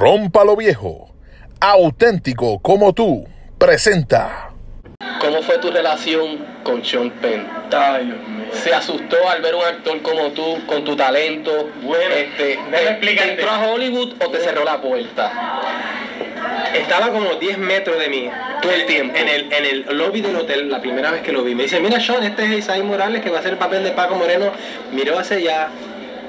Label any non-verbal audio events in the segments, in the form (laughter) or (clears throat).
Rómpalo Viejo, auténtico como tú, presenta. ¿Cómo fue tu relación con Sean Penn? Ay, Dios mío. ¿Se asustó al ver un actor como tú, con tu talento? Bueno, este, déjame ¿te- explicarte. ¿Entró a Hollywood o te cerró la puerta? Estaba como 10 metros de mí. Todo el tiempo. En el, en el lobby del hotel, la primera vez que lo vi. Me dice, mira Sean, este es Isaí Morales que va a hacer el papel de Paco Moreno. Miró hacia allá,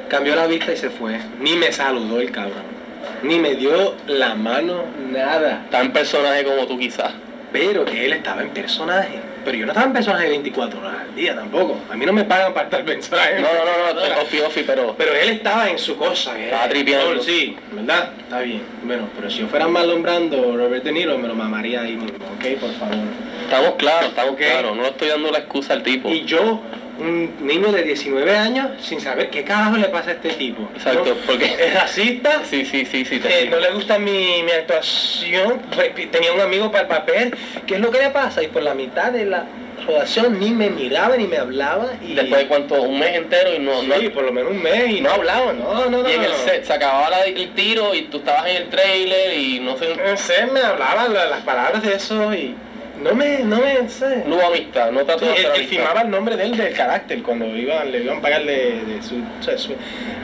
cambió la vista y se fue. Ni me saludó el cabrón. Ni me dio la mano, nada. Tan personaje como tú quizás. Pero él estaba en personaje. Pero yo no estaba en personaje 24 horas al día tampoco. A mí no me pagan para estar personaje. No, no, no, no, ofi, ofi, pero... Pero él estaba en su cosa. que Estaba tripeando. Sí, ¿verdad? Está bien. Bueno, pero si yo fuera Marlon Brando Robert De Niro, me lo mamaría ahí mismo, ¿ok? Por favor. Estamos claros, estamos claros. No estoy dando la excusa al tipo. Y yo, un niño de 19 años, sin saber qué carajo le pasa a este tipo. Exacto, ¿no? porque- Es racista. (laughs) Sí, sí, sí, sí, eh, no le gusta mi, mi actuación, pues, tenía un amigo para el papel, ¿qué es lo que le pasa? Y por la mitad de la rodación ni me miraba ni me hablaba y Después de cuánto, un mes entero y no, no, sí, por lo menos un mes y no hablaban. No, no, no. Y en el no. set se acababa la- el tiro y tú estabas en el trailer y no sé, No sé, me hablaban la- las palabras de eso y no me, no me sé. no hubo amistad, no trató Sí, de él, él firmaba el nombre de él del carácter cuando iban, le iban a pagar de, de su, o sea, su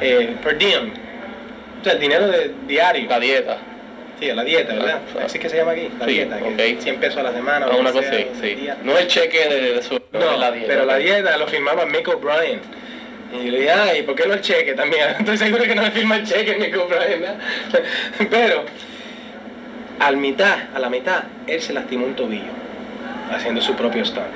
eh, per diem. O sea, el dinero de diario. La dieta. Sí, la dieta, ¿verdad? Ah, ah. Así que se llama aquí, la Sí, dieta, que ok. 100 pesos a la semana. Ah, una cosa sea, sí, día. No el cheque de, de su No, la dieta. pero la dieta lo firmaba Mick O'Brien. Y yo le dije, ay, ¿por qué no el cheque también? (laughs) Estoy seguro que no me firma el cheque Mick O'Brien, ¿verdad? (laughs) Pero, al mitad, a la mitad, él se lastimó un tobillo haciendo su propio stunt.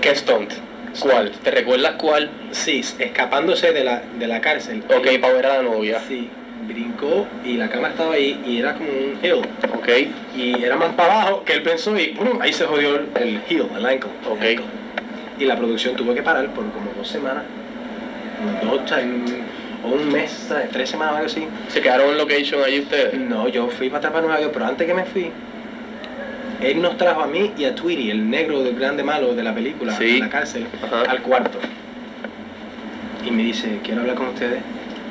¿Qué stunt? ¿Cuál? ¿Te recuerdas cuál? Sí, escapándose de la, de la cárcel. Ok, para ver a la novia. Sí, brincó y la cámara estaba ahí y era como un hill. Ok. Y era más para abajo que él pensó y ¡pum! ahí se jodió el, el heel, el ankle. el Ok. ankle. Y la producción tuvo que parar por como dos semanas. Dos, un- o un mes, ¿sabes? tres semanas o algo así. ¿Se quedaron en location allí ustedes? No, yo fui para atrás para Nueva York, pero antes que me fui, él nos trajo a mí y a Tweety, el negro del grande malo de la película, Sí. de la cárcel, Ajá. al cuarto. Y me dice, quiero hablar con ustedes.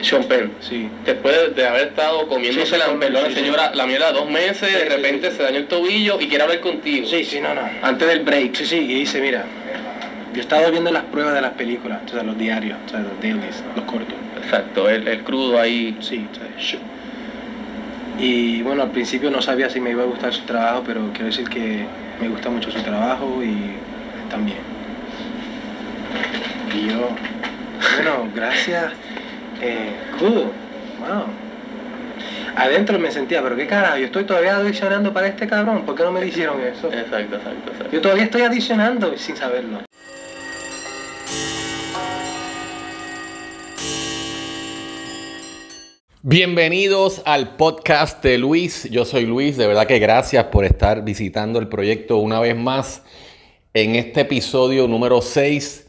Sean Penn. Sí. Después de haber estado comiéndose Sí, la, sí. señora, la mierda dos meses, de repente se dañó el tobillo y quiere hablar contigo. Sí, sí, no, no. Antes del break. Sí, sí, y dice, mira, yo estaba viendo las pruebas de las películas, o sea, los diarios, o sea, los dailies, los cortos. Exacto, el, el crudo ahí. Sí, o sea, sh- Y bueno, al principio no sabía si me iba a gustar su trabajo, pero quiero decir que me gusta mucho su trabajo y también. Y yo, bueno, (laughs) gracias. Eh, cool, wow. Adentro me sentía, pero qué carajo, yo estoy todavía adicionando para este cabrón, ¿por qué no me hicieron eso? Exacto, exacto, exacto. Yo todavía estoy adicionando sin saberlo. Bienvenidos al podcast de Luis. Yo soy Luis. De verdad que gracias por estar visitando el proyecto una vez más. En este episodio número 6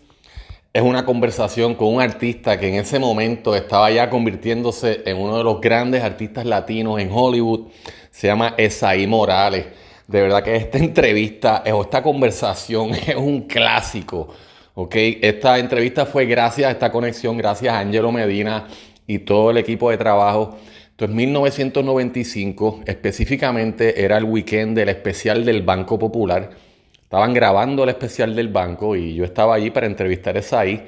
es una conversación con un artista que en ese momento estaba ya convirtiéndose en uno de los grandes artistas latinos en Hollywood. Se llama Esaí Morales. De verdad que esta entrevista o esta conversación (laughs) es un clásico. ¿ok? Esta entrevista fue gracias a esta conexión, gracias a Angelo Medina y todo el equipo de trabajo. Entonces, 1995, específicamente era el weekend del especial del Banco Popular. Estaban grabando el especial del banco y yo estaba allí para entrevistar a Esaí.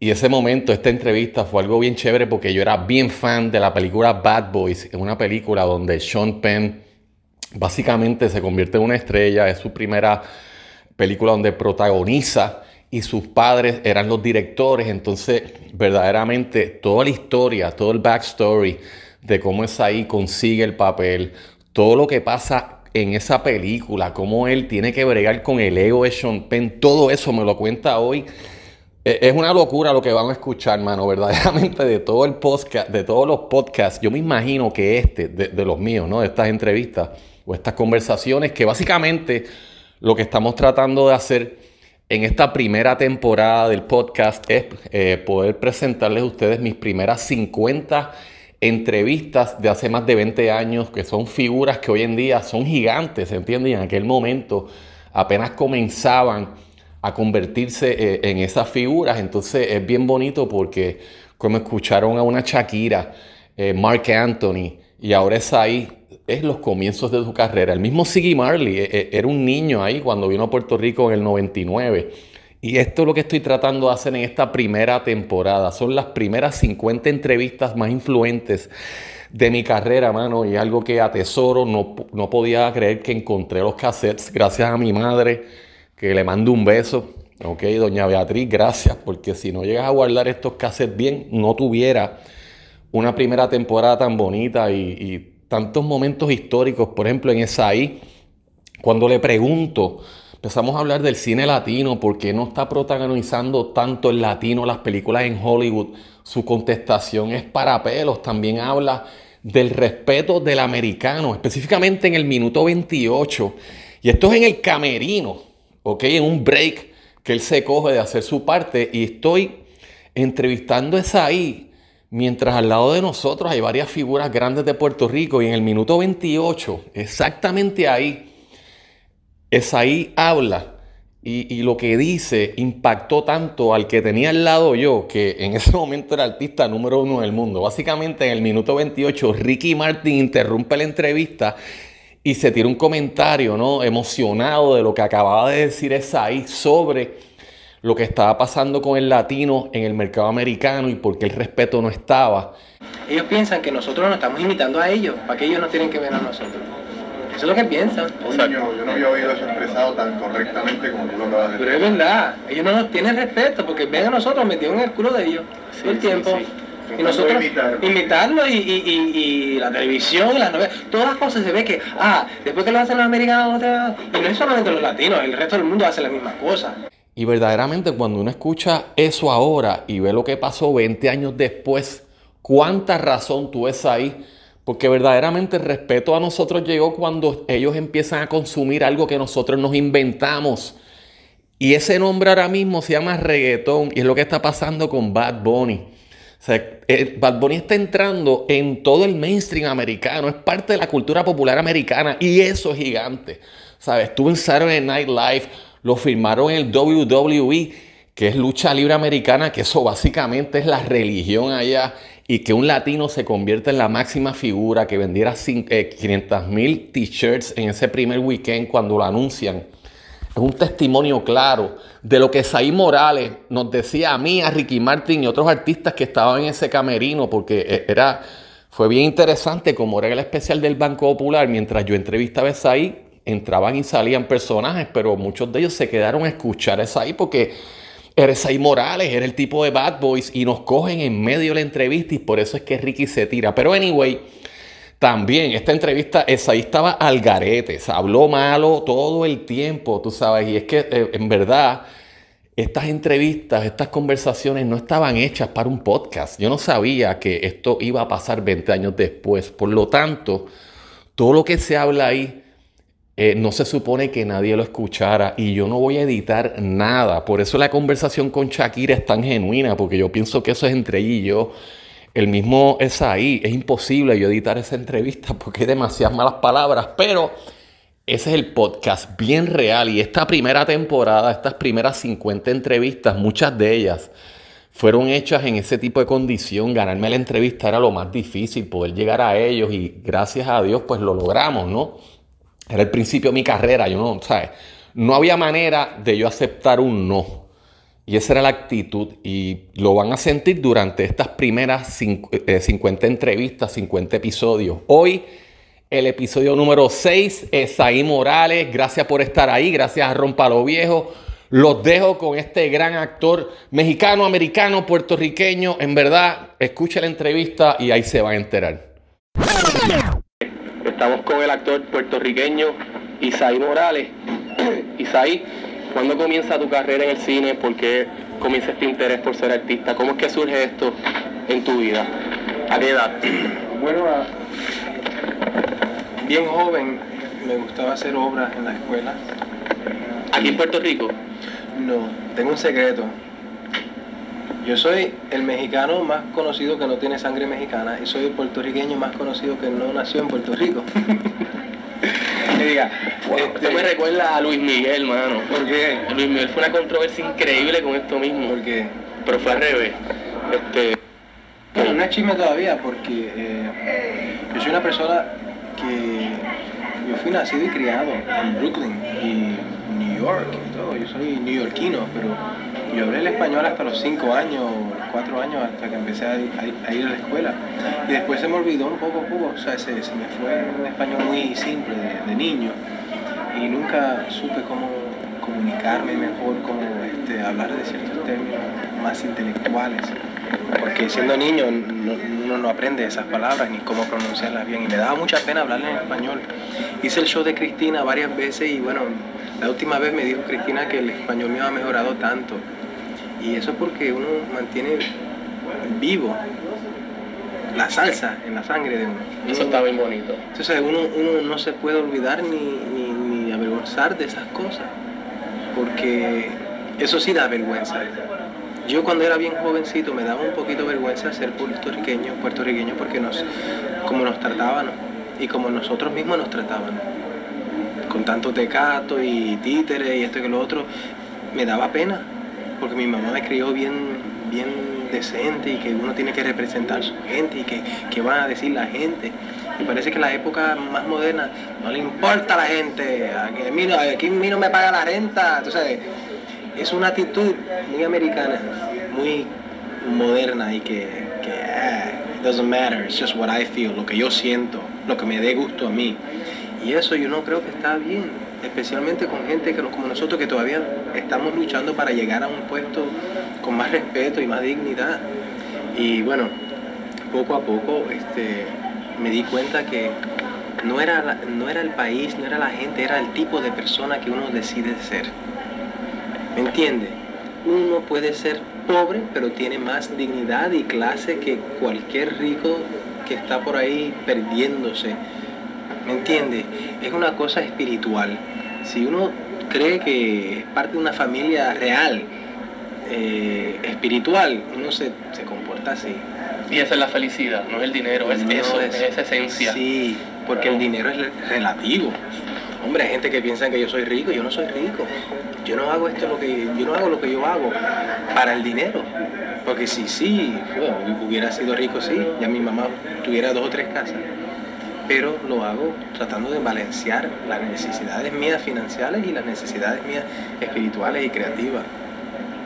Y ese momento, esta entrevista fue algo bien chévere porque yo era bien fan de la película Bad Boys, una película donde Sean Penn básicamente se convierte en una estrella, es su primera película donde protagoniza y sus padres eran los directores, entonces verdaderamente toda la historia, todo el backstory de cómo es ahí consigue el papel, todo lo que pasa en esa película, cómo él tiene que bregar con el ego de Sean Penn, todo eso me lo cuenta hoy. Eh, Es una locura lo que van a escuchar, mano, (laughs) verdaderamente de todo el podcast, de todos los podcasts. Yo me imagino que este, de, de los míos, ¿no? De estas entrevistas o estas conversaciones, que básicamente lo que estamos tratando de hacer en esta primera temporada del podcast es eh, poder presentarles a ustedes mis primeras 50 entrevistas de hace más de 20 años, que son figuras que hoy en día son gigantes, ¿entiendes? Y en aquel momento apenas comenzaban a convertirse eh, en esas figuras. Entonces es bien bonito porque como escucharon a una Shakira, eh, Mark Anthony y ahora es ahí, es los comienzos de su carrera. El mismo Siggy Marley eh, eh, era un niño ahí cuando vino a Puerto Rico en el 99. Y esto es lo que estoy tratando de hacer en esta primera temporada. Son las primeras 50 entrevistas más influentes de mi carrera, mano, y algo que atesoro. No, no podía creer que encontré los cassettes gracias a mi madre, que le mando un beso. Ok, doña Beatriz, gracias, porque si no llegas a guardar estos cassettes bien, no tuviera una primera temporada tan bonita y, tantos momentos históricos. Por ejemplo, en Esaí, cuando le pregunto, empezamos a hablar del cine latino, ¿por qué no está protagonizando tanto el latino las películas en Hollywood? Su contestación es para pelos. También habla del respeto del americano, específicamente en el minuto 28. Y esto es en el camerino, ¿ok? En un break que él se coge de hacer su parte. Y estoy entrevistando a Esaí Mientras al lado de nosotros hay varias figuras grandes de Puerto Rico y en el minuto 28, exactamente ahí, Esaí habla y, lo que dice impactó tanto al que tenía al lado yo, que en ese (laughs) momento era artista número uno del mundo. Básicamente en el minuto 28, Ricky Martin interrumpe la entrevista y se tira un comentario ¿no? emocionado de lo que acababa de decir Esaí sobre lo que estaba pasando con el latino en el mercado americano y por qué el respeto no estaba. Ellos piensan que nosotros nos estamos imitando a ellos, para que ellos no tienen que ver a nosotros. Eso es lo que piensan. yo no había oído eso expresado tan correctamente como tú lo acabas de decir. Pero es verdad, ellos no nos tienen respeto porque ven a nosotros metidos en el culo de ellos todo el tiempo. Y nosotros imitarlo y, y, la televisión, las novelas, todas las cosas se ve que, ah, después que lo hacen los americanos, y no es solamente los latinos, el resto del mundo hace las mismas cosas. Y verdaderamente cuando uno escucha eso ahora y ve lo que pasó 20 años después, cuánta razón tú ves ahí. Porque verdaderamente el respeto a nosotros llegó cuando ellos empiezan a consumir algo que nosotros nos inventamos. Y ese nombre ahora mismo se llama reggaetón y es lo que está pasando con Bad Bunny. Eh, Bad Bunny está entrando en todo el mainstream americano, es parte de la cultura popular americana y eso es gigante. ¿Sabes? Estuvo en Saturday Night Live, lo firmaron en el WWE, que es lucha libre americana, que eso básicamente es la religión allá, y que un latino se convierta en la máxima figura, que vendiera 500 eh, mil t-shirts en ese primer weekend cuando lo anuncian. Es un testimonio claro de lo que Saí Morales nos decía a mí, a Ricky Martin y otros artistas que estaban en ese camerino, porque eh, era, fue bien interesante como era el especial del Banco Popular, mientras yo entrevistaba a Saí, entraban y salían personajes, pero muchos de ellos se quedaron a escuchar a ahí porque eres ahí Morales, era el tipo de Bad Boys y nos cogen en medio de la entrevista y por eso es que Ricky se tira. Pero anyway, también esta entrevista, esa estaba al garete, se habló malo todo el tiempo, tú sabes, y es que eh, en verdad estas entrevistas, estas conversaciones no estaban hechas para un podcast. Yo no sabía que esto iba a pasar 20 años después. Por lo tanto, todo lo que se habla ahí eh, no se supone que nadie lo escuchara y yo no voy a editar nada. Por eso la conversación con Shakira es tan genuina, porque yo pienso que eso es entre ella y yo. El mismo es ahí, es imposible yo editar esa entrevista (laughs) porque hay demasiadas malas palabras, pero ese es el podcast bien real y esta primera temporada, estas primeras 50 entrevistas, muchas de ellas fueron hechas en ese tipo de condición. Ganarme la entrevista era lo más difícil, poder llegar a ellos y gracias a Dios pues lo logramos, ¿no? Era el principio de mi carrera, yo no, ¿sabes? No había manera de yo aceptar un no. Y esa era la actitud y lo van a sentir durante estas primeras 50 eh, entrevistas, 50 episodios. Hoy el episodio número 6 es ahí Morales. Gracias por estar ahí, gracias a Rompalo Viejo. Los dejo con este gran actor mexicano, americano, puertorriqueño. En verdad, escucha la entrevista y ahí se van a enterar. Estamos con el actor puertorriqueño Isaí Morales. (clears throat) Isaí, ¿cuándo comienza tu carrera en el cine? ¿Por qué comienza este interés por ser artista? ¿Cómo es que surge esto en tu vida? ¿A qué edad? (clears throat) Bueno, bien joven me gustaba hacer obras en la escuela. ¿Aquí en Puerto Rico? No, tengo un secreto. Yo soy el mexicano más conocido que no tiene sangre mexicana y soy el puertorriqueño más conocido que no nació en Puerto Rico. (laughs) diga, me recuerda a Luis Miguel, mano. ¿Por qué? Luis Miguel fue una controversia increíble con esto mismo. ¿Por qué? Pero fue al revés. Este... no es chisme todavía porque eh, Yo soy una persona que yo fui nacido y criado en Brooklyn y New York y todo. Yo soy neoyorquino, pero yo hablé el español hasta los 5 años, 4 años, hasta que empecé a, ir- a ir a la escuela. Y después se me olvidó un poco a poco, o sea, se, se me fue un español muy simple de, de niño y nunca supe cómo comunicarme mejor, cómo este, hablar de ciertos términos más intelectuales. Porque siendo niño no- uno no aprende esas palabras ni cómo pronunciarlas bien y me daba mucha pena hablar en español. Hice el show de Cristina varias veces y bueno, la última vez me dijo Cristina que el español me ha mejorado tanto. Y eso es porque uno mantiene vivo la salsa en la sangre de uno. Eso está bien bonito. entonces uno, uno no se puede olvidar ni, ni, ni avergonzar de esas cosas, porque eso sí da vergüenza. Yo cuando era bien jovencito me daba un poquito vergüenza ser puertorriqueño, puertorriqueño porque nos, como nos trataban y como nosotros mismos nos trataban, con tanto tecato y títeres y esto y que lo otro, me daba pena, porque mi mamá me crió bien, bien decente y que uno tiene que representar a su gente y que, que van a decir la gente. Y parece que la época más moderna no le importa a la gente, a mí no, aquí a mí no me paga la renta, tú sabes. Es una actitud muy americana, muy moderna y que, que ah, it doesn't matter, it's just what I feel, lo que yo siento, lo que me dé gusto a mí. Y eso yo no creo que está bien, especialmente con gente que, como nosotros que todavía estamos luchando para llegar a un puesto con más respeto y más dignidad. Y bueno, poco a poco este, me di cuenta que no era, no era el país, no era la gente, era el tipo de persona que uno decide ser. ¿Me entiende? Uno puede ser pobre, pero tiene más dignidad y clase que cualquier rico que está por ahí perdiéndose. ¿Me entiende? Es una cosa espiritual. Si uno cree que es parte de una familia real, eh, espiritual, uno se, se comporta así. Y esa es la felicidad, no es el dinero, es No eso, es- es esa esencia. Sí, porque el dinero es re- relativo. Hombre, hay gente que piensa que yo soy rico, yo no soy rico. Yo no hago esto lo que yo no hago lo que yo hago para el dinero. Porque si sí, bueno, hubiera sido rico sí, ya mi mamá tuviera dos o tres casas. Pero lo hago tratando de balancear las necesidades mías financieras y las necesidades mías espirituales y creativas.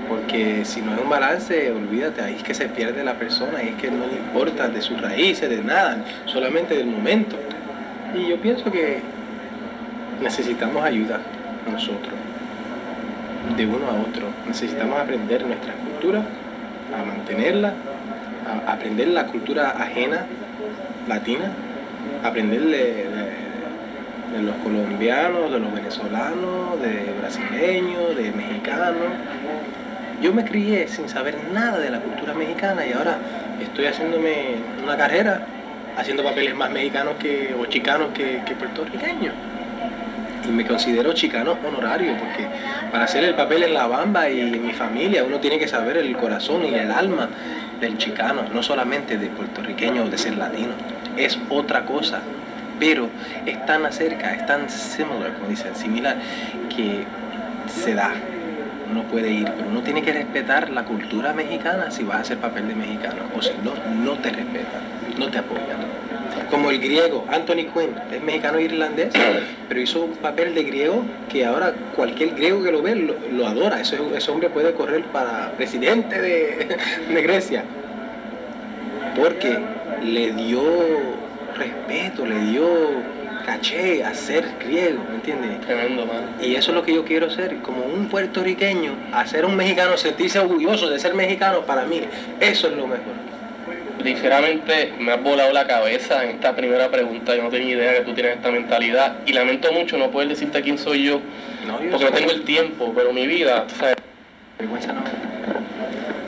Porque si no hay un balance, olvídate, ahí es que se pierde la persona, es que no le importa de sus raíces, de nada, solamente del momento. Y yo pienso que necesitamos ayuda nosotros, de uno a otro. Necesitamos aprender nuestra cultura, a mantenerla, a aprender la cultura ajena, latina, aprender de, de- de los colombianos, de los venezolanos, de brasileños, de mexicanos. Yo me crié sin saber nada de la cultura mexicana y ahora estoy haciéndome una carrera haciendo papeles más mexicanos que, o chicanos que, que puertorriqueños. Me considero chicano honorario porque para hacer el papel en la bamba y en mi familia uno tiene que saber el corazón y el alma del chicano, no solamente de puertorriqueño o de ser latino. Es otra cosa, pero es tan acerca, es tan similar, como dicen, similar, que se da. Uno puede ir, pero uno tiene que respetar la cultura mexicana si vas a hacer papel de mexicano, o si no, no te respetan, no te apoyan. Como el griego, Anthony Quinn, es mexicano e irlandés, (clears throat) pero hizo un papel de griego que ahora cualquier griego que lo ve lo, lo adora. Ese, ese hombre puede correr para presidente de, (laughs) de Grecia, porque le dio respeto, le dio caché a ser griego, ¿me entiendes? Tremendo, man. Y eso es lo que yo quiero ser, como un puertorriqueño, hacer un mexicano sentirse orgulloso de ser mexicano para mí, eso es lo mejor. Sinceramente me has volado la cabeza en esta primera pregunta. Yo no tenía idea que tú tienes esta mentalidad. Y lamento mucho no poder decirte quién soy yo, No, yo porque no tengo el tiempo, pero mi vida, tú sabes, vergüenza no.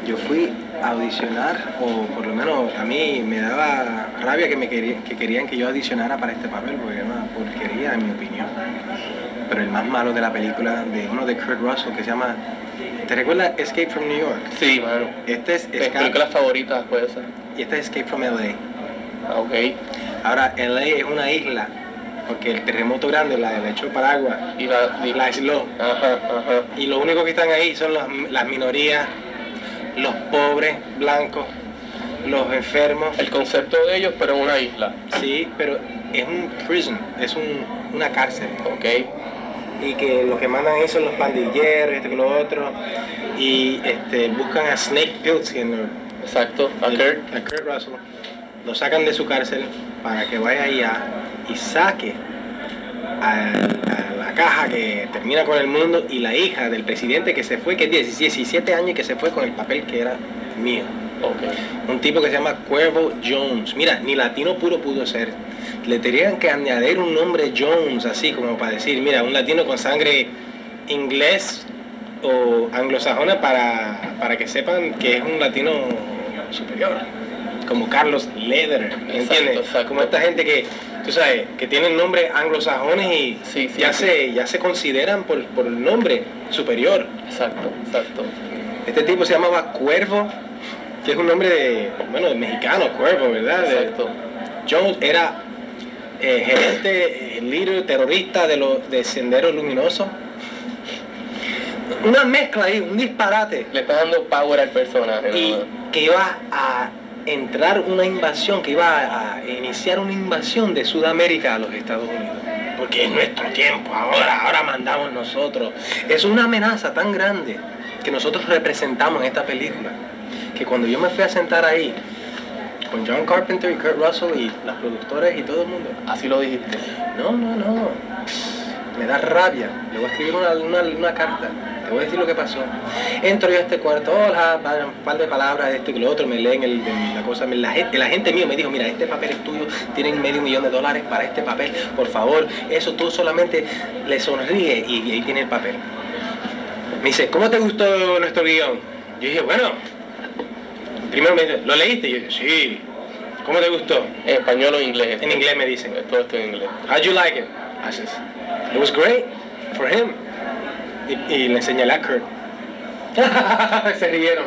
Yo fui a audicionar, o por lo menos a mí me daba rabia que, me querían, que querían que yo audicionara para este papel, porque era una porquería en mi opinión. Pero el más malo de la película, de uno de Kurt Russell, que se llama, ¿te recuerdas Escape from New York? sí, mano. Este es Mis Escape, películas favoritas puede ser. y este es Escape from LA. Ah, Ok. Ahora, LA es una isla, porque el terremoto grande la, la echó para agua, Y la, y la aisló. Ajá, ajá. Y lo único que están ahí son las, las minorías, los pobres, blancos. los enfermos. El concepto de ellos, pero en una isla. Sí, pero es un prison, es un- una cárcel. Ok. Y que los que mandan ahí son los pandilleros, esto que lo otro. Y este, buscan a Snake Plissken, Exacto. A Kurt. a Kurt Russell. Lo sacan de su cárcel para que vaya allá y saque a, a la caja que termina con el mundo y la hija del presidente que se fue, que es 17 años y que se fue con el papel que era mío. Un tipo que se llama Cuervo Jones. Mira, ni latino puro pudo ser. Le tenían que añadir un nombre Jones, así como para decir, mira, un latino con sangre inglés o anglosajona para, para que sepan que es un latino superior. Como Carlos Lederer, ¿me Exacto, entiendes? exacto. Como esta gente que, tú sabes, que tienen nombres anglosajones y Sí, sí, ya, sí. Se, ya se consideran por, por el nombre superior. Exacto. Exacto. Este tipo se llamaba Cuervo, que es un nombre de, bueno, de mexicano, Cuervo, ¿verdad? Exacto. Jones era eh, gerente, eh, líder terrorista de los de Sendero Luminoso. Una mezcla ahí, un disparate. Le está dando power al personaje. Y ¿no? que iba a entrar una invasión, que iba a, a iniciar una invasión de Sudamérica a los Estados Unidos. Porque es nuestro tiempo, ahora, ahora mandamos nosotros. Es una amenaza tan grande que nosotros representamos en esta película. Que cuando yo me fui a sentar ahí, con John Carpenter y Kurt Russell y las productoras y todo el mundo, Así lo dijiste. no, no, no. Me da rabia. Le voy a escribir una, una- una carta. Te voy a decir lo que pasó. Entro yo a este cuarto, hola, un par de palabras, esto y lo otro, me leen el- el- la cosa. me- La gente, la gente mío me dijo, mira, este papel es tuyo, tienen medio millón de dólares para este papel, por favor, eso tú solamente le sonríe y, y ahí tiene el papel. Me dice, ¿cómo te gustó nuestro guion? Yo dije, bueno, primero me dice, ¿lo leíste? Y yo sí. ¿Cómo te gustó? En español o en inglés. En inglés me dicen. Todo esto en inglés. How'd you like it? I says, it was great for him. Y, y le enseñé a Kurt. (laughs) Se rieron.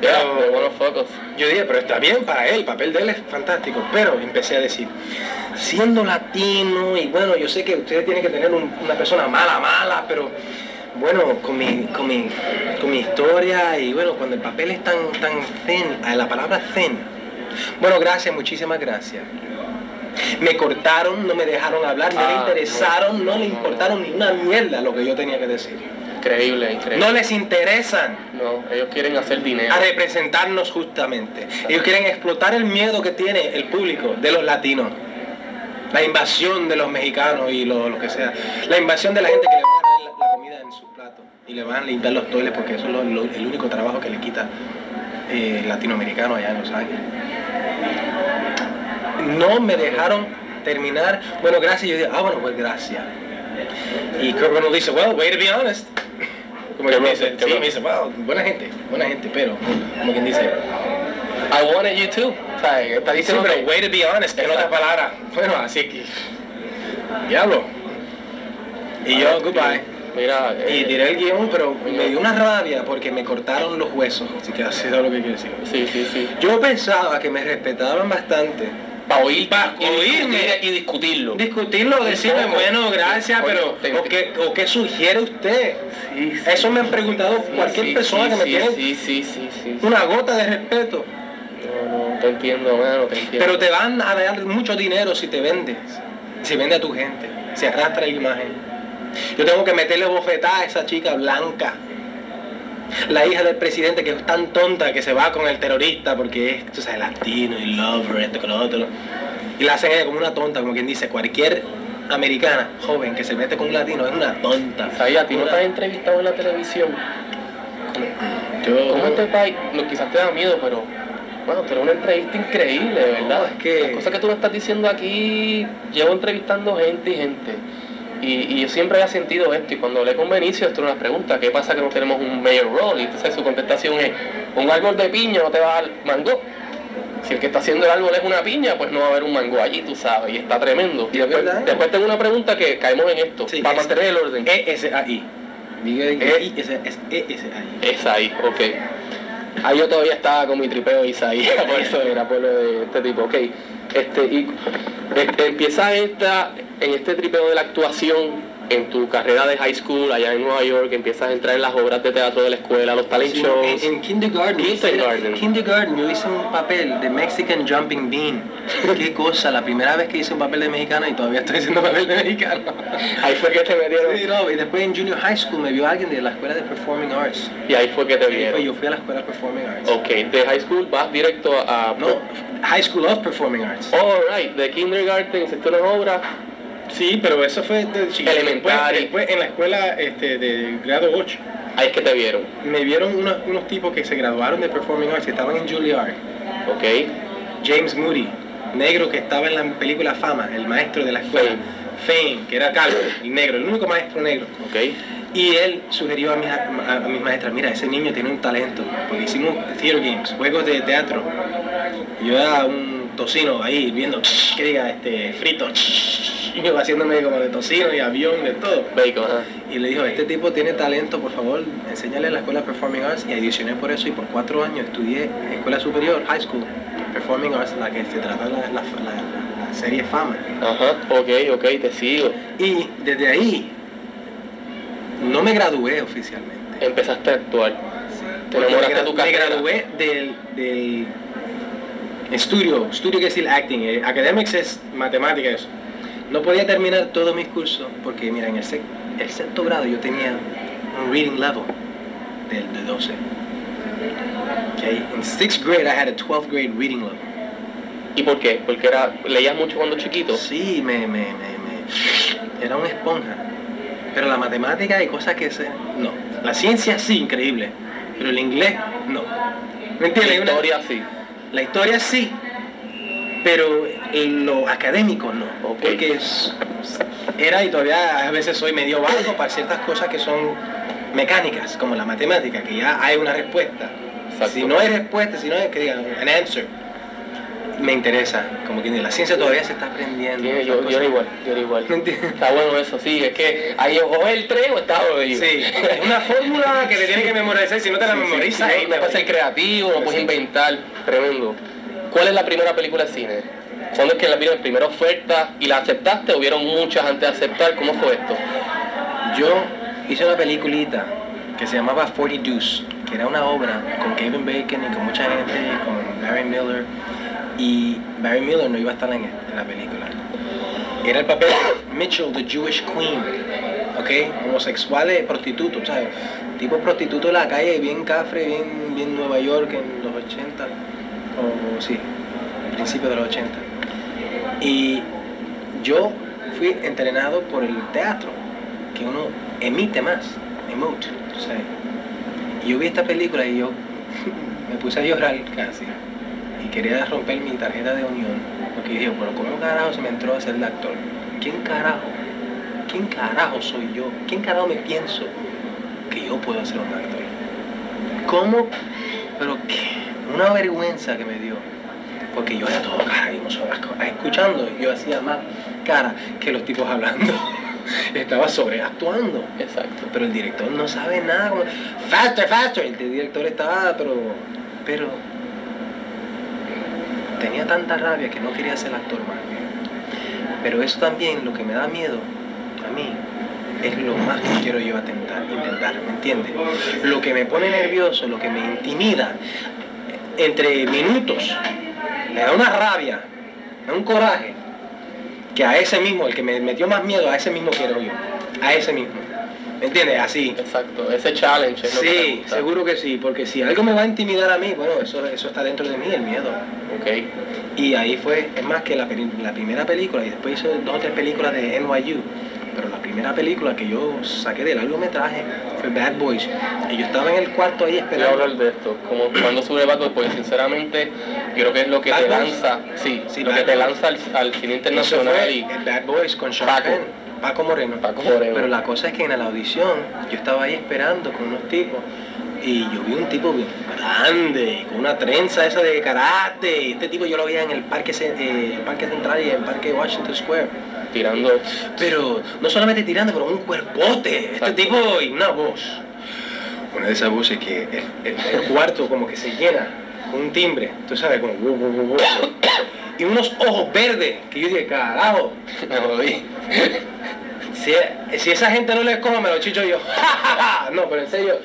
Ya, Pero- buenos focos. Yo dije, pero está bien para él, el papel de él es fantástico. Pero empecé a decir, siendo latino, y bueno, yo sé que ustedes tienen que tener un- una persona mala, mala, pero bueno, con mi, con mi, con mi historia, y bueno, cuando el papel es tan, tan thin, a la palabra thin. Bueno, gracias, muchísimas gracias. Me cortaron, no me dejaron hablar, no le Ah, interesaron, no, no, le importaron ni una mierda lo que yo tenía que decir. Increíble, increíble. No les interesan No, ellos quieren hacer dinero. a representarnos justamente. Ellos quieren explotar el miedo que tiene el público de los latinos. La invasión de los mexicanos y lo, lo que sea. La invasión de la gente que le su plato y le van a limpiar los toiles porque eso es lo- lo- el único trabajo que le quita eh, el latinoamericano allá en Los Ángeles. No me dejaron terminar. Bueno, gracias. Yo dije, ah, bueno, pues gracias. Y Kurt Russell dice, well, way to be honest. (laughs) Como quien bueno, dice, sí, me dice, wow, buena gente, buena gente, pero como quien dice, I wanted you too. Está sí, diciendo pero que- way to be honest, en otras Exacto. palabras. Bueno, así que, diablo. Y yo, goodbye. Mira, Y eh, tiré el guion, pero me dio una rabia porque me cortaron los huesos. Así que así es lo que quiero decir. Sí, sí, sí. Yo pensaba que me respetaban bastante. Para oír, Pa' y oírme. discutir y discutirlo. Discutirlo, decirme, bueno, gracias, Oye, pero te- ¿o qué, o qué sugiere usted? Sí, sí. Eso me han preguntado cualquier persona que me tiene Sí, sí, sí, sí. una gota de respeto. No, no, te entiendo, mano, te entiendo. Pero te van a dar mucho dinero si te vendes. Si vende a tu gente. Si arrastra la imagen. Yo tengo que meterle bofetada a esa chica blanca. La hija del presidente que es tan tonta que se va con el terrorista porque es, tú sabes, latino y lover, esto con lo otro. Y la hacen ella como una tonta, como quien dice, cualquier americana joven que se mete con un latino es una tonta. ¿Sabes? A ti no te has entrevistado en la televisión. Yo- ¿Cómo este país? No, quizás te da miedo, pero. Bueno, pero una entrevista increíble, ¿verdad? No, es que- Las cosas que tú me estás diciendo aquí, llevo entrevistando gente y gente. Y, y yo siempre había sentido esto. Y cuando hablé con Benicio, esto era una pregunta: ¿qué pasa que no tenemos un mayor role? Y entonces su contestación es: un árbol de piña no te va a dar mango. Si el que está haciendo el árbol es una piña, pues no va a haber un mango allí, tú sabes, y está tremendo. Y Es después, tengo una pregunta que caemos en esto, Sí, para es- mantener el orden. E-S-A-I. Diga E- I, ese- es E-S-A-I. Es ahí, ok. Ahí yo todavía estaba con mi tripeo de Isaías, (laughs) por eso era por lo de este tipo, ok. Este, y este, empieza esta, en este tripeo de la actuación, en tu carrera de high school allá en Nueva York, empiezas a entrar en las obras de teatro de la escuela, los talent Sí, shows. en, en kindergarten, Kindergarten. kindergarten yo hice un papel de Mexican Jumping Bean. Qué (laughs) cosa, la primera vez que hice un papel de mexicano y todavía estoy haciendo papel de mexicano. Ahí fue que te metieron. Sí, no, y después en junior high school me vio alguien de la escuela de Performing Arts. Y ahí fue que te vieron. yo fui a la escuela de Performing Arts. Ok, de high school vas directo a... No, High School of Performing Arts. All right, de kindergarten, hiciste una obra. Sí, pero eso fue de chiquito. Después, después en la escuela este, de grado 8 Ahí es que te vieron. me vieron unos, unos tipos que se graduaron de Performing Arts, que estaban en Juilliard. Ok. James Moody, negro que estaba en la película Fama, el maestro de la escuela. Fame, que era calvo, el negro, el único maestro negro. Ok. Y él sugirió a mis, a, a mis maestras, mira, ese niño tiene un talento, porque hicimos theater games, juegos de teatro. Yo era un tocino ahí, viendo (laughs) que diga, este, frito, (laughs) y yo haciéndome como de tocino y avión, de todo. Bacon. Y le dijo, este tipo tiene talento, por favor, enséñale en la escuela Performing Arts. Y adicioné por eso y por cuatro años estudié en escuela superior, high school, Performing Arts, la que se trata de la, la, la- la serie Fama. Ajá. Ok, ok, te sigo. Y desde ahí no me gradué oficialmente. Empezaste a actuar. Te enamoraste me, de tu gra- me gradué del, del estudio, estudio que es el acting, eh, academics es matemática eso. No podía terminar todos mis cursos porque mira, en el, sec- el sexto grado yo tenía un reading level del de 12. Okay. In sixth grade I had a 12th grade reading level. ¿Y por qué? Porque era, leías mucho cuando chiquito. Sí, me, me, me, me- era una esponja. Pero la matemática hay cosas que se... No. La ciencia sí, increíble. Pero el inglés, no. ¿Me entiendes? La Hay una- historia sí. La historia sí, pero lo académico no. Porque es- era y todavía a veces soy medio vago para ciertas cosas que son mecánicas, como la matemática, que ya hay una respuesta. Exacto. Si no hay respuesta, si no hay que digan an answer, me interesa. Como que la ciencia todavía se está aprendiendo. Sí, yo, yo era igual, yo era igual. Está bueno eso, sí, es que ahí o es el tren o está jodido. Sí, es una fórmula que te tienes que memorizar, si no te la Sí, memorizas, sí, ahí no puedes ser creativo, no puedes inventar, tremendo. ¿Cuál es la primera película de cine? ¿Cuándo es que la vieron primera oferta y la aceptaste o vieron muchas antes de aceptar? ¿Cómo fue esto? Yo hice una peliculita que se llamaba 40 Deuce, que era una obra con Kevin Bacon y con mucha gente, con Barry Miller. Y Barry Miller no iba a estar en, en la película. Era el papel de Mitchell, the Jewish Queen, ¿ok? Homosexuales, prostitutos, ¿sabes? Tipo prostituto de la calle, bien cafre, bien, bien Nueva York en los 80, o sí, principios de los 80. Y yo fui entrenado por el teatro, que uno emite más, emote, sabes. Y yo vi esta película y yo (laughs) me puse a llorar casi. Y quería romper mi tarjeta de unión. Porque dije, bueno, ¿cómo carajo se me entró a ser actor? ¿Quién carajo? ¿Quién carajo soy yo? ¿Quién carajo me pienso que yo puedo ser un actor? ¿Cómo? Pero qué, una vergüenza que me dio. Porque yo era todo cara, yo no escuchando, yo hacía más cara que los tipos hablando. (laughs) Estaba sobreactuando. Exacto. Pero el director no sabe nada. Como, faster, faster. El director estaba, pero, pero tenía tanta rabia que no quería ser actor más. Pero eso también lo que me da miedo a mí es lo más que quiero yo atentar, intentar, ¿me entiendes? Lo que me pone nervioso, lo que me intimida, entre minutos, me da una rabia, un coraje, que a ese mismo, el que me metió más miedo, a ese mismo quiero yo, a ese mismo. ¿Me entiendes? Así. Exacto, ese challenge es lo que te Sí, gusta. seguro que sí, porque si algo me va a intimidar a mí, bueno, eso, eso está dentro de mí, el miedo. Ok. Y ahí fue, es más que la, la primera película, y después hizo dos o tres películas de NYU, pero la primera película que yo saqué de largometraje fue Bad Boys. Y yo estaba en el cuarto ahí Quiero esperando. hablar de esto, como cuando sube Bad Boy, porque sinceramente yo creo que es lo que Bad te Boys. lanza, sí, Sí, lo Bad que te Boys. lanza al, al cine Eso internacional fue y Bad Boys con Sean. Penn, Paco Moreno. Paco Moreno. Pero la cosa es que en la audición yo estaba ahí esperando con unos tipos y yo vi un tipo bien grande, con una trenza esa de karate. Este tipo yo lo veía en el parque, ce- eh, el parque central y en el parque Washington Square. tirando Pero no solamente tirando, pero un cuerpote. Este tipo y una voz. Una de esas voces que el, el- el cuarto como que se llena un timbre. Tú sabes, como... Y unos ojos verdes que yo dije, carajo. (laughs) me jodí. Si, si esa gente no le coge, me lo chicho yo. (laughs) no, pero en serio,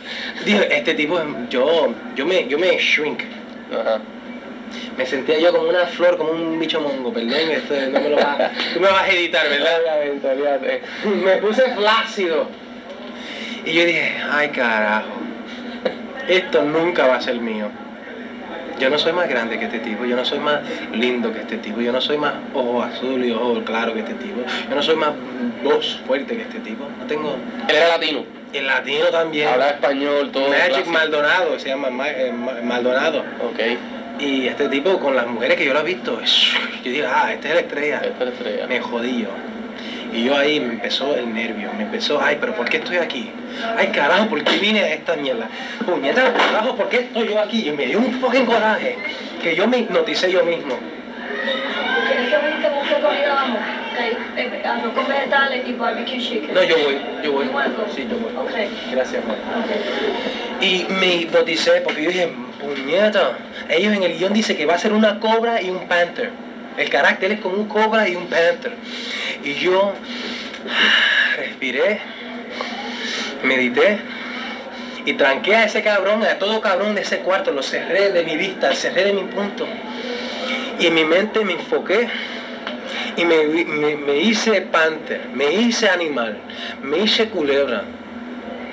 dije, este tipo, es- yo, yo me, yo me shrink. Ajá. Me sentía yo como una flor, como un bicho mongo, perdón, esto no me lo vas, tú me vas a editar, ¿verdad? Obviamente. (laughs) Me puse flácido. Y yo dije, ay carajo, esto nunca va a ser mío. Yo no soy más grande que este tipo, yo no soy más lindo que este tipo, yo no soy más ojo azul y ojo claro que este tipo, yo no soy más voz fuerte que este tipo, no tengo... Él era latino. El latino también. Habla español, todo. Magic clásico. Maldonado, se llama Ma- eh, Ma- Maldonado. Ok. Y este tipo, con las mujeres que yo lo he visto, yo digo, ah, este es la estrella. Esta es la estrella. Me jodí yo. Y yo ahí me empezó el nervio, me empezó, ay, pero ¿por qué estoy aquí? Ay, carajo, ¿por qué vine a esta mierda? Puñeta, carajo, ¿por qué estoy yo aquí? Y me dio un fucking coraje, que yo me hipnoticé yo mismo. ¿Quieres que busque busque comida? Vamos. Que hay arroz con vegetales y barbecue chicken. No, yo voy, yo voy. Sí, yo voy. Gracias. Ok. Y me hipnoticé porque yo dije, puñeta, ellos en el guion dice que va a ser una cobra y un panther. El carácter es como un cobra y un panther. Y yo respiré, medité y tranqué a ese cabrón, a todo cabrón de ese cuarto, lo cerré de mi vista, cerré de mi punto. Y en mi mente me enfoqué y me, me- me hice panther, me hice animal, me hice culebra,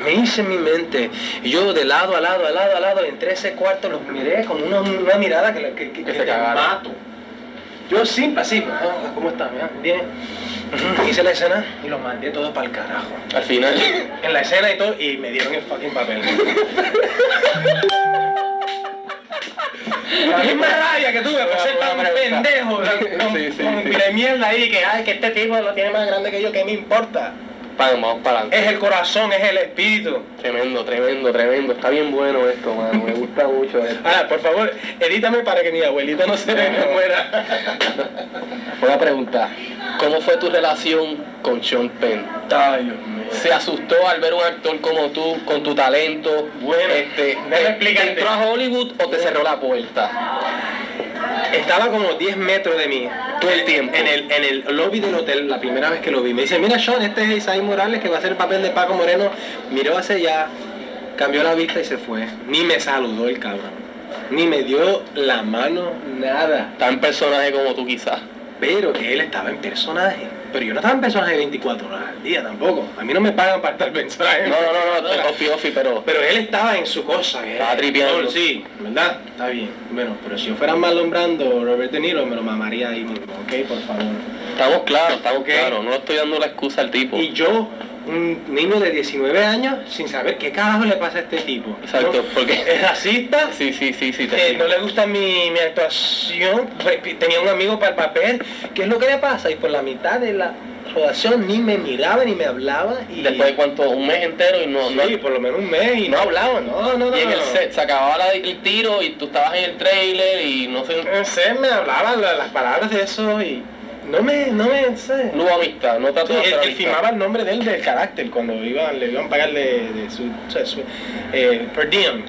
me hice en mi mente. Yo de lado a lado, a lado a lado, entré a ese cuarto, los miré como una, una mirada que, que, que, Que te mato. Yo sin pasivo, ah, ¿cómo estás? Mira, Bien. Ujú, Hice la escena y los mandé todos para el carajo. Al final. En la escena y todo, y me dieron el fucking papel. (laughs) La misma rabia que tuve por ser tan pendejo, con, Sí, sí, con sí. mierda ahí, que ay, que este tipo lo tiene más grande que yo, ¿qué me importa? Vamos, vamos para adelante. Es el corazón, es el espíritu. Tremendo, tremendo, tremendo. Está bien bueno esto, mano. Me gusta mucho esto. Ahora, por favor, edítame para que mi abuelita no se me muera. (laughs) Una pregunta. ¿Cómo fue tu relación con Sean Penn? Ay, Dios mío. ¿Se asustó al ver un actor como tú, con tu talento? Bueno, este, déjame ¿te- explicarte. ¿te entró a Hollywood o te cerró la puerta? Estaba como 10 metros de mí. Todo el tiempo. En el, en el lobby del hotel, la primera vez que lo vi. Me dice, mira Sean, este es Isaí Morales que va a hacer el papel de Paco Moreno. Miró hacia allá, cambió la vista y se fue. Ni me saludó el cabrón. Ni me dio la mano, nada. Tan personaje como tú quizás. Pero que él estaba en personaje. Pero yo no estaba en personaje 24 horas al día tampoco. A mí no me pagan para estar en personaje. No, no, no, no, (laughs) ofi, ofi, pero... Pero él estaba en su cosa. Estaba tripeando. Sí, ¿verdad? Está bien. Bueno, pero si yo fuera Marlon Brando Robert De Niro, me lo mamaría ahí mismo, ¿ok? Por favor. Estamos claros, estamos Ok. claros. No le estoy dando la excusa al tipo. Y yo, un niño de 19 años, sin saber qué carajo le pasa a este tipo. Exacto, ¿no? porque- Es racista. Sí, sí, sí, sí, te eh, no le gusta mi, mi actuación, tenía un amigo para el papel, ¿qué es lo que le pasa? Y por la mitad de la rodación ni me miraba ni me hablaba y Después de cuánto, un mes entero y no, no, Sí, por lo menos un mes y no hablaban. No, no, no. Y en el no. set se acababa la- el tiro y tú estabas en el trailer y no sé, En set me hablaban la- las palabras de eso y no me, no me sé. no hubo amistad, no trató Sí, él, firmaba el nombre de él del carácter cuando iba, le iban a pagar de, de su, o sea, su eh, per diem.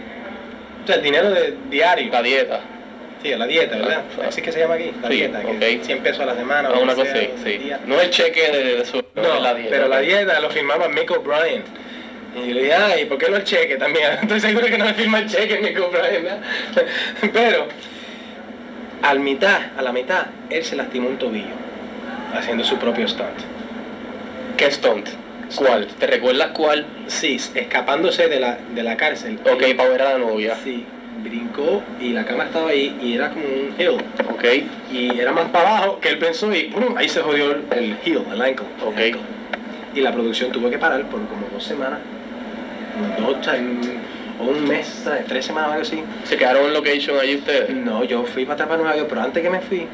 O sea, el dinero de diario. La dieta. Sí, la dieta, ¿verdad? Ah, ah. Así que se llama aquí, la Sí, dieta, que ok. 100 pesos a la semana. Ah, una cosa sea, sí, día. No el cheque de, de su No, la dieta. pero la dieta lo firmaba Mick O'Brien. Y yo le dije, ay, ¿por qué no el cheque también? (laughs) Estoy seguro que no me firma el cheque Mick O'Brien, ¿verdad? Pero, al mitad, a la mitad, él se lastimó un tobillo haciendo su propio stunt. ¿Qué stunt? ¿Cuál? ¿Te recuerdas cuál? Sí, escapándose de la, de la cárcel. Ok, para ver a la novia. Sí, brincó y la cama estaba ahí y era como un hill. Ok. Y era más para abajo que él pensó y ¡pum! ahí se jodió el, el heel, el ankle. Ok. el ankle. Y la producción tuvo que parar por como dos semanas. Dos, o un- o un mes, ¿sabes? tres semanas o algo así. ¿Se quedaron en location allí ustedes? No, yo fui para atrás para Nueva York, pero antes que me fui,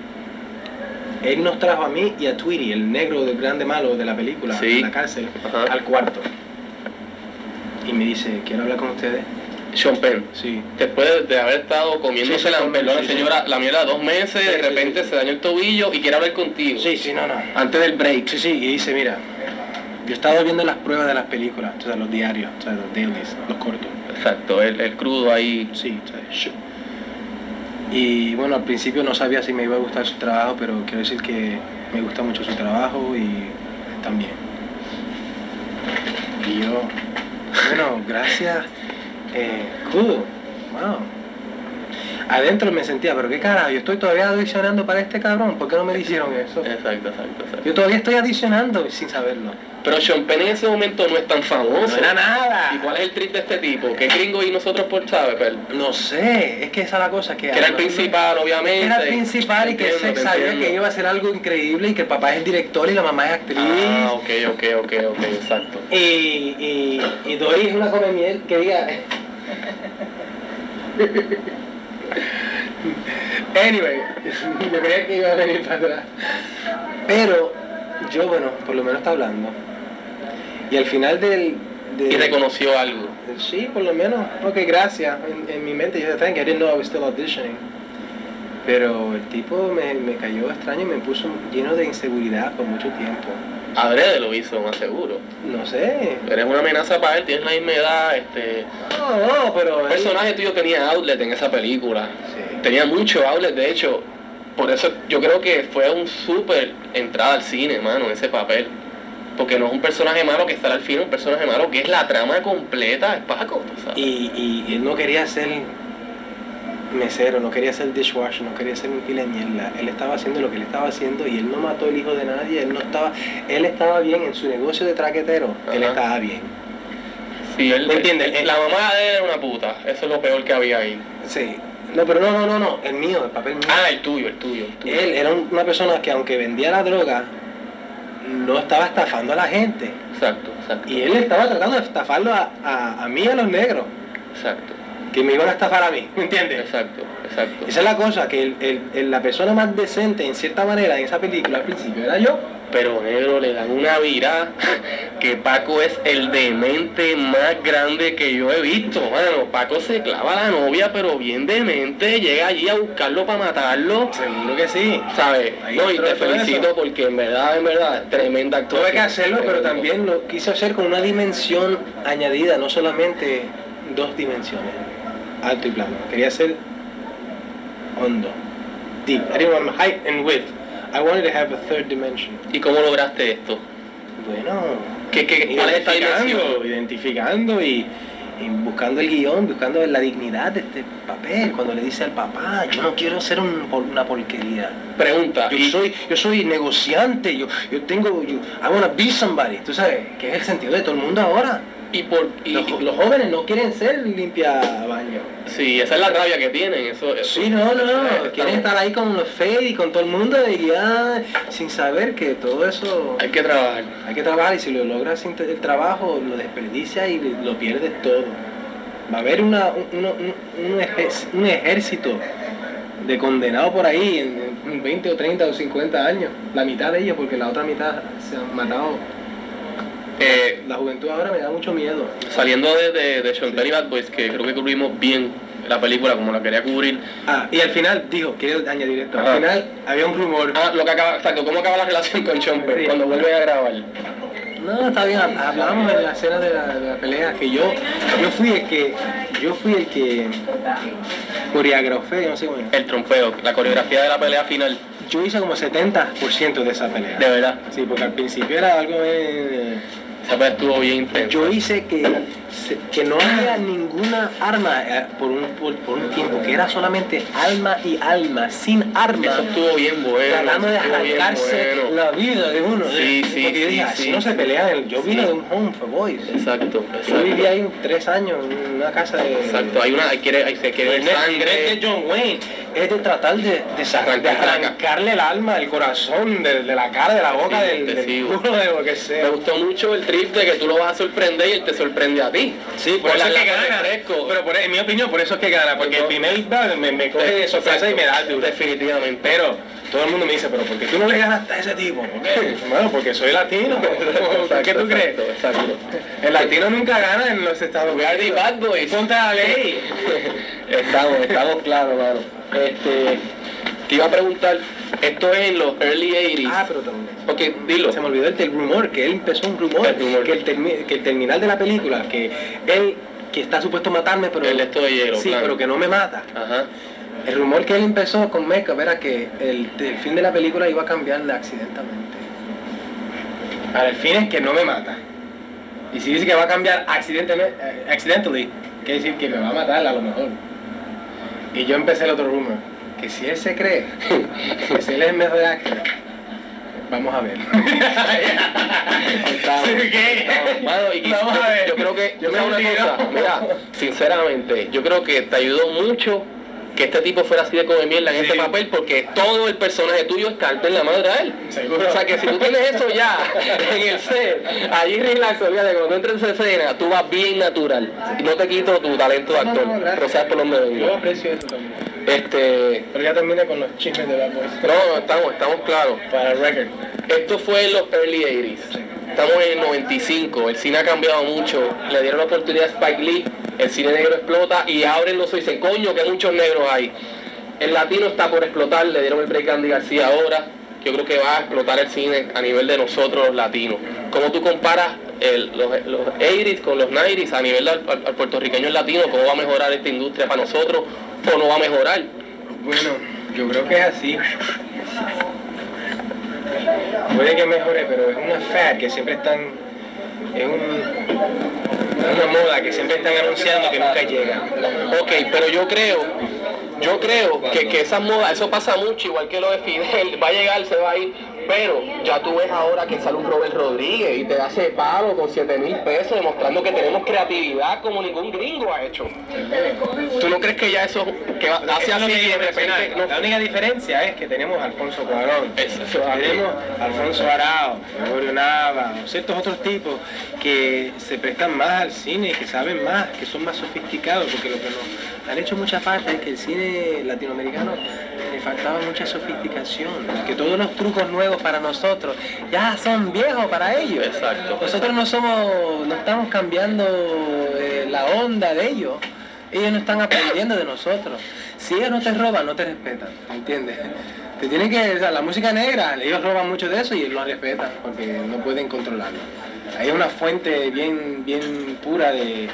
él nos trajo a mí y a Tweety, el negro del grande malo de la película, Sí. de la cárcel, Ajá. al cuarto. Y me dice, quiero hablar con ustedes. Sean Penn. Sí. Después de- de haber estado comiéndose Sí, la, perdona sí, sí. señora, la mierda dos meses, de repente se dañó el tobillo y quiere hablar contigo. Sí, sí, no, no. Antes del break. Sí, sí, y dice, mira, yo he estado viendo las pruebas de las películas, o sea, los diarios, o sea, los dailies, los cortos. Exacto, el, el crudo ahí. Sí, o sea, Y bueno, al principio no sabía si me iba a gustar su trabajo, pero quiero decir que me gusta mucho su trabajo y también. Y yo, bueno, gracias. Eh, cool. Wow. Adentro me sentía, pero qué carajo, yo estoy todavía adicionando para este cabrón, ¿por qué no me hicieron eso? Exacto, exacto, exacto. Yo todavía estoy adicionando sin saberlo. Pero Sean Penn en ese momento no es tan famoso. No era nada. ¿Y cuál es el trip de este tipo? ¿Qué gringo y nosotros por pero No sé, es que esa es la cosa que... Que era el principal, obviamente. Era el principal y que se sabía que iba a hacer algo increíble y que el papá es el director y la mamá es actriz. Ah, ok, ok, ok, ok, exacto. Y, y, y Dory es una come miel que diga. Anyway, yo creía que iba a venir para atrás. Pero yo, bueno, por lo menos está hablando. Y al final del. del- Y reconoció algo. Sí, por lo menos. Ok, gracias. En, en mi mente yo thank you. I didn't know I was still auditioning. Pero el tipo me, me cayó extraño y me puso lleno de inseguridad por mucho tiempo. Adrede lo hizo, más seguro. No sé. Eres una amenaza para él, tienes la misma edad, este... No, no, pero. El él- personaje tuyo tenía outlet en esa película. Sí. Tenía mucho outlet, de hecho. Por eso yo creo que fue un súper entrada al cine, mano, ese papel. Porque no es un personaje malo que está al fin, un personaje malo que es la trama completa, es Paco, sabes. Y, y él no quería ser mesero, no quería ser dishwasher, no quería ser un pila mierda. Él estaba haciendo lo que él estaba haciendo y él no mató el hijo de nadie, él no estaba, él estaba bien en su negocio de traquetero, él estaba bien. Sí, él, ¿Me entiendes? la mamá de él era una puta, eso es lo peor que había ahí. Sí. No, pero no, no, no, no, el mío, el papel mío. Ah, el tuyo, el tuyo. el tuyo. Él era un- una persona que aunque vendía la droga, no estaba estafando a la gente. Exacto, exacto. Y él estaba tratando de estafarlo a, a, a mí y a los negros, Exacto, que me iban a estafar a mí, ¿me entiendes? exacto, exacto. Esa es la cosa, que el- el- la persona más decente en cierta manera en esa película al principio era yo. Pero negro le dan una vira (laughs) que Paco es el demente más grande que yo he visto, mano. Paco se clava a la novia, pero bien demente, llega allí a buscarlo para matarlo. Seguro que sí. ¿Sabes? No, y te felicito eso. porque en verdad, en verdad, tremenda actuación. Tuve que hacerlo, pero también lo quise hacer con una dimensión añadida, no solamente dos dimensiones, alto y plano. Quería hacer hondo, deep. And width. I wanted to have a third dimension. ¿Y cómo lograste esto? Bueno, ¿Qué, qué, ¿Cuál es esta dimensión? identificando, y, y buscando el guion, buscando la dignidad de este papel. Cuando le dice al papá, yo no quiero ser un- una porquería. Pregunta. Yo soy, yo soy negociante, yo, yo tengo, yo, I wanna be somebody, tú sabes, que es el sentido de todo el mundo ahora. Y por y, Los, los jóvenes no quieren ser limpia baño. sí, esa es la rabia que tienen. Eso, eso- Sí, no, no, no, quieren estamos- estar ahí con los Fade y con todo el mundo y ya, sin saber que todo eso Hay que trabajar. hay que trabajar y si lo logras sin el trabajo lo desperdicias y lo pierdes todo. Va a haber una, un, un- un- un ejé- un ejército de condenados por ahí en, en 20 o 30 o 50 años. La mitad de ellos, porque la otra mitad se han matado. Eh, La juventud ahora me da mucho miedo. saliendo de, de, de Sean y Bad Boys, que creo que cubrimos bien la película como la quería cubrir. Ah, y al final, dijo, quiero añadir esto, Ajá. al final había un rumor. Ah, lo que acaba, exacto, ¿cómo acaba la relación con Penn Sí. cuando vuelven a grabar? No, está bien, hablábamos en la escena de la, de la pelea que yo, yo fui el que, yo fui el que coreografé, no sé cómo. El trompeo, la coreografía de la pelea final, Yo hice como 70% de esa pelea. de verdad. Sí, porque al principio era algo eh, Esa pelea estuvo bien intensa. Yo hice que, que no había ninguna arma eh, por un, por, por un tiempo, que era solamente alma y alma, sin arma. Eso estuvo bien bueno. tratando de arrancarse bueno. la vida de uno. Sí, sí, Porque yo dije, sí, así sí. no se pelean. Yo vine Sí. de un home for boys. Exacto, Yo viví exacto. ahí tres años en una casa de... Exacto, hay una, hay quiere, hay, se quiere net sangre. de John Wayne es de tratar de, de, arrancarle el alma, el corazón, de, de la cara, de la boca, del, del culo, de lo que Me sea. gustó mucho el trip de que tú lo vas a sorprender y él te sorprende a ti. Sí, por Con eso la es que gana. Pero por- en mi opinión, por eso es que gana, porque el primer me, me coge de sorpresa y me da duro. Definitivamente. Pero todo el mundo me dice, pero ¿por qué tú no le ganaste a ese tipo? ¿Por? (laughs) Bueno, porque soy latino. (laughs) ¿Qué tú crees? Exacto, exacto. El latino nunca gana en los Estados Unidos. bad boys. Contra la ley. (laughs) estamos, estamos claros, mano. Este, te iba a preguntar, esto es en los early 80s. Ah, pero también. ok, dilo. Se me olvidó el, del rumor, que él empezó un rumor, El rumor. Que, el que el terminal de la película, que él, que está supuesto a matarme, pero... El esto de hielo, Sí, claro. pero que no me mata. Ajá. El rumor que él empezó con Makeup era que el, el fin de la película iba a cambiar accidentalmente. Ahora, el fin es que no me mata. Y si dice que va a cambiar accidentalmente, eh, accidentally, quiere decir que me va a matar a lo mejor. Y yo empecé el otro rumor, que si él se cree que si él es el mejor actor, vamos a ver. (laughs) Estamos- ¿Qué? estamos- mano, y- Vamos a ver. Yo creo que, yo Yo creo me una cosa, mira, sinceramente, yo creo que te ayudó mucho que este tipo fuera así de come mierda en Sí. este papel porque todo el personaje tuyo está alto en la madre a él. Seguro. O sea que si tú tienes eso ya (laughs) en el set, allí relax, olvídate, cuando entres en escena, tú vas bien natural. No te quito tu talento de No, actor, no, gracias. pero sabes por dónde Yo vengo. aprecio eso también. Este, Pero ya terminé con los chismes de la voz. no, estamos, estamos claros. Para el record. Esto fue en los early 80s. Estamos en el 95. El cine ha cambiado mucho. Le dieron la oportunidad a Spike Lee. El cine negro explota y abren los ojos y dicen, coño, que muchos negros hay. El latino está por explotar. Le dieron el break a Andy García ahora. Yo creo que va a explotar el cine a nivel de nosotros los latinos. ¿Cómo tú comparas el- los, los 80s con los 90s a nivel al- al puertorriqueño y latino? ¿Cómo va a mejorar esta industria para nosotros o no va a mejorar? Bueno, yo creo que es así. Puede que mejore, pero es una fad que siempre están. Es, un- una moda que siempre están anunciando que nunca llega. Ok, pero yo creo, yo creo que, que esas modas, eso pasa mucho, igual que lo de Fidel, va a llegar, se va a ir, pero ya tú ves ahora que sale un Robert Rodríguez y te hace palo con 7 mil pesos, demostrando que tenemos creatividad como ningún gringo ha hecho. ¿Tú no crees que ya eso, que va- hace así y de repente no- La única diferencia es que tenemos a Alfonso eso, tenemos a Alfonso Arao, Gregorio Nava, o ciertos otros tipos que se prestan más al cine, que saben más, que son más sofisticados, porque lo que nos han hecho mucha parte es que el cine latinoamericano le faltaba mucha sofisticación, que todos los trucos nuevos para nosotros ya son viejos para ellos. Exacto. Nosotros no somos, no estamos cambiando eh, la onda de ellos. Ellos no están aprendiendo de nosotros. Si ellos no te roban, no te respetan, ¿entiendes? Te tienen que, o sea, la música negra, ellos roban mucho de eso y lo respetan porque no pueden controlarlo. Hay una fuente bien, bien pura de,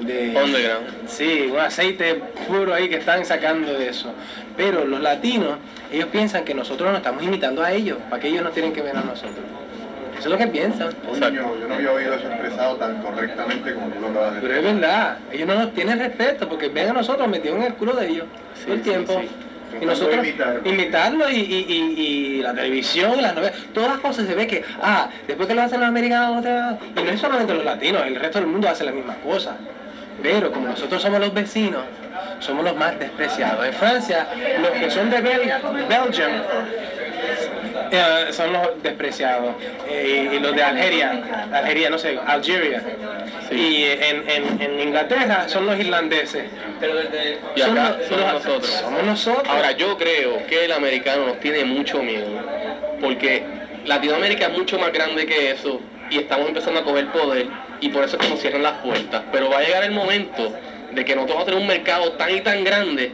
de Underground. Sí, un aceite puro ahí que están sacando de eso. Pero los latinos, ellos piensan que nosotros nos estamos imitando a ellos, para que ellos no tienen que ver a nosotros. Eso es lo que piensan. Coño, yo no había oído eso expresado tan correctamente como tú lo acabas de Pero decir. es verdad, ellos no nos tienen respeto porque ven a nosotros metidos en el culo de ellos todo el tiempo. sí. Y nosotros Imitar. imitarlo y, y, y, y la televisión, y las novelas, todas las cosas se ve que, ah, después que lo hacen los americanos, y no es solamente los latinos, el resto del mundo hace las mismas cosas. Pero como nosotros somos los vecinos, somos los más despreciados. En Francia, los que son de Bel Belgium eh, son los despreciados. Eh, y los de Algeria, Algeria, no sé, Algeria. Y en, en, en Inglaterra son los irlandeses. Y acá los- somos los- nosotros. Somos nosotros. Ahora, yo creo que el americano nos tiene mucho miedo, porque Latinoamérica es mucho más grande que eso y estamos empezando a coger poder y por eso es que nos cierran las puertas. Pero va a llegar el momento de que nosotros vamos a tener un mercado tan y tan grande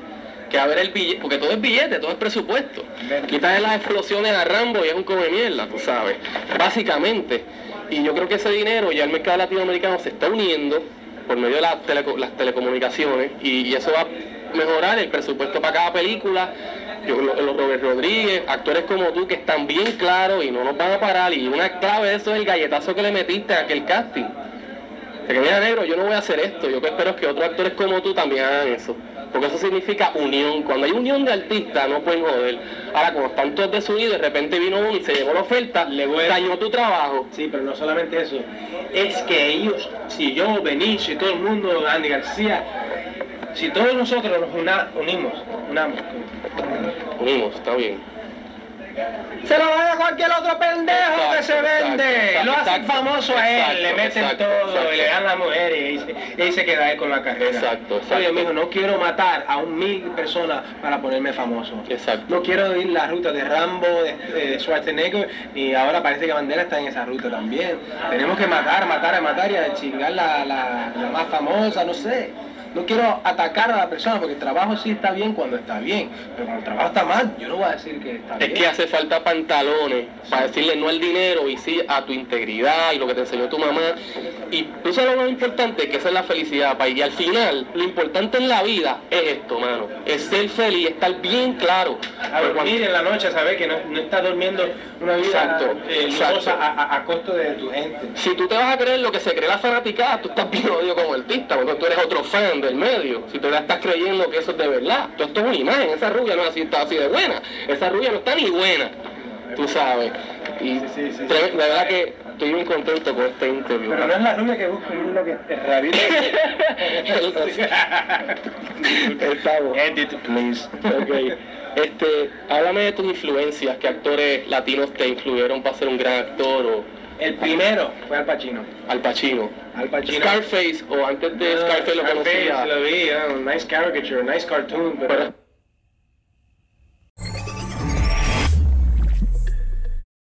que a ver el billete, porque todo es billete, todo es presupuesto. Quitas las explosiones a Rambo y es un come mierda, tú sabes, básicamente. Y yo creo que ese dinero ya el mercado latinoamericano se está uniendo por medio de las, teleco- las telecomunicaciones y, y eso va a mejorar el presupuesto para cada película. Yo, lo- los Robert Rodríguez, actores como tú que están bien claros y no nos van a parar. Y una clave de eso es el galletazo que le metiste a aquel casting. Que mira negro, yo no voy a hacer esto. Yo que espero es que otros actores como tú también hagan eso. Porque eso significa unión. Cuando hay unión de artistas, no pueden joder. Ahora, cuando están todos desunidos, de repente vino uno y se llevó la oferta, Le voy a- dañó tu trabajo. Sí, pero no solamente eso. Es que ellos, si yo, Benicio y todo el mundo, Andy García, si todos nosotros nos una- unimos, unamos, Unimos, está bien. Se lo da a cualquier otro pendejo Exacto, que se vende. exacto, lo hacen exacto, famoso a él, exacto, le meten todo, y le dan la mujer y se, y ahí se queda con la carrera. Exacto, exacto. Oye, mijo, no quiero matar a un mil personas para ponerme famoso. Exacto. No quiero ir la ruta de Rambo, de, de Schwarzenegger, y ahora parece que Bandera está en esa ruta también. Tenemos que matar, matar, matar y a chingar la, la, la más famosa, no sé. No quiero atacar a la persona porque el trabajo sí está bien cuando está bien, pero cuando el trabajo está mal, yo no voy a decir que está Es bien. que hace falta pantalones para decirle no al dinero y sí a tu integridad y lo que te enseñó tu mamá. Y tú sabes lo más importante, que esa es la felicidad, país. Y al final, lo importante en la vida es esto, mano. Es ser feliz, estar bien claro. a dormir en la noche, a saber que no, no estás durmiendo una vida Exacto, eh, exacto. lujosa a, a- a costo de tu gente. Si tú te vas a creer lo que se cree la fanaticada, tú estás bien odio como artista, porque tú eres otro fan del medio. Si tú ya estás creyendo que eso es de verdad, todo esto es una imagen, esa rubia no así, está así de buena, esa rubia no está ni buena, tú sabes. Y Sí, sí, sí, de, sí. de verdad que estoy bien contento con este interview. Pero no es la rubia que busco, es lo que te (laughs) (laughs) Estamos. Edit, please. Ok. Este, háblame de tus influencias, qué actores latinos te influyeron para ser un gran actor o El primero fue Al Pacino. Al Pacino. Al Pacino. Scarface o antes de Ah, Scarface lo Scarface, conocía. lo vi, ah, nice caricature, nice cartoon, pero... Pero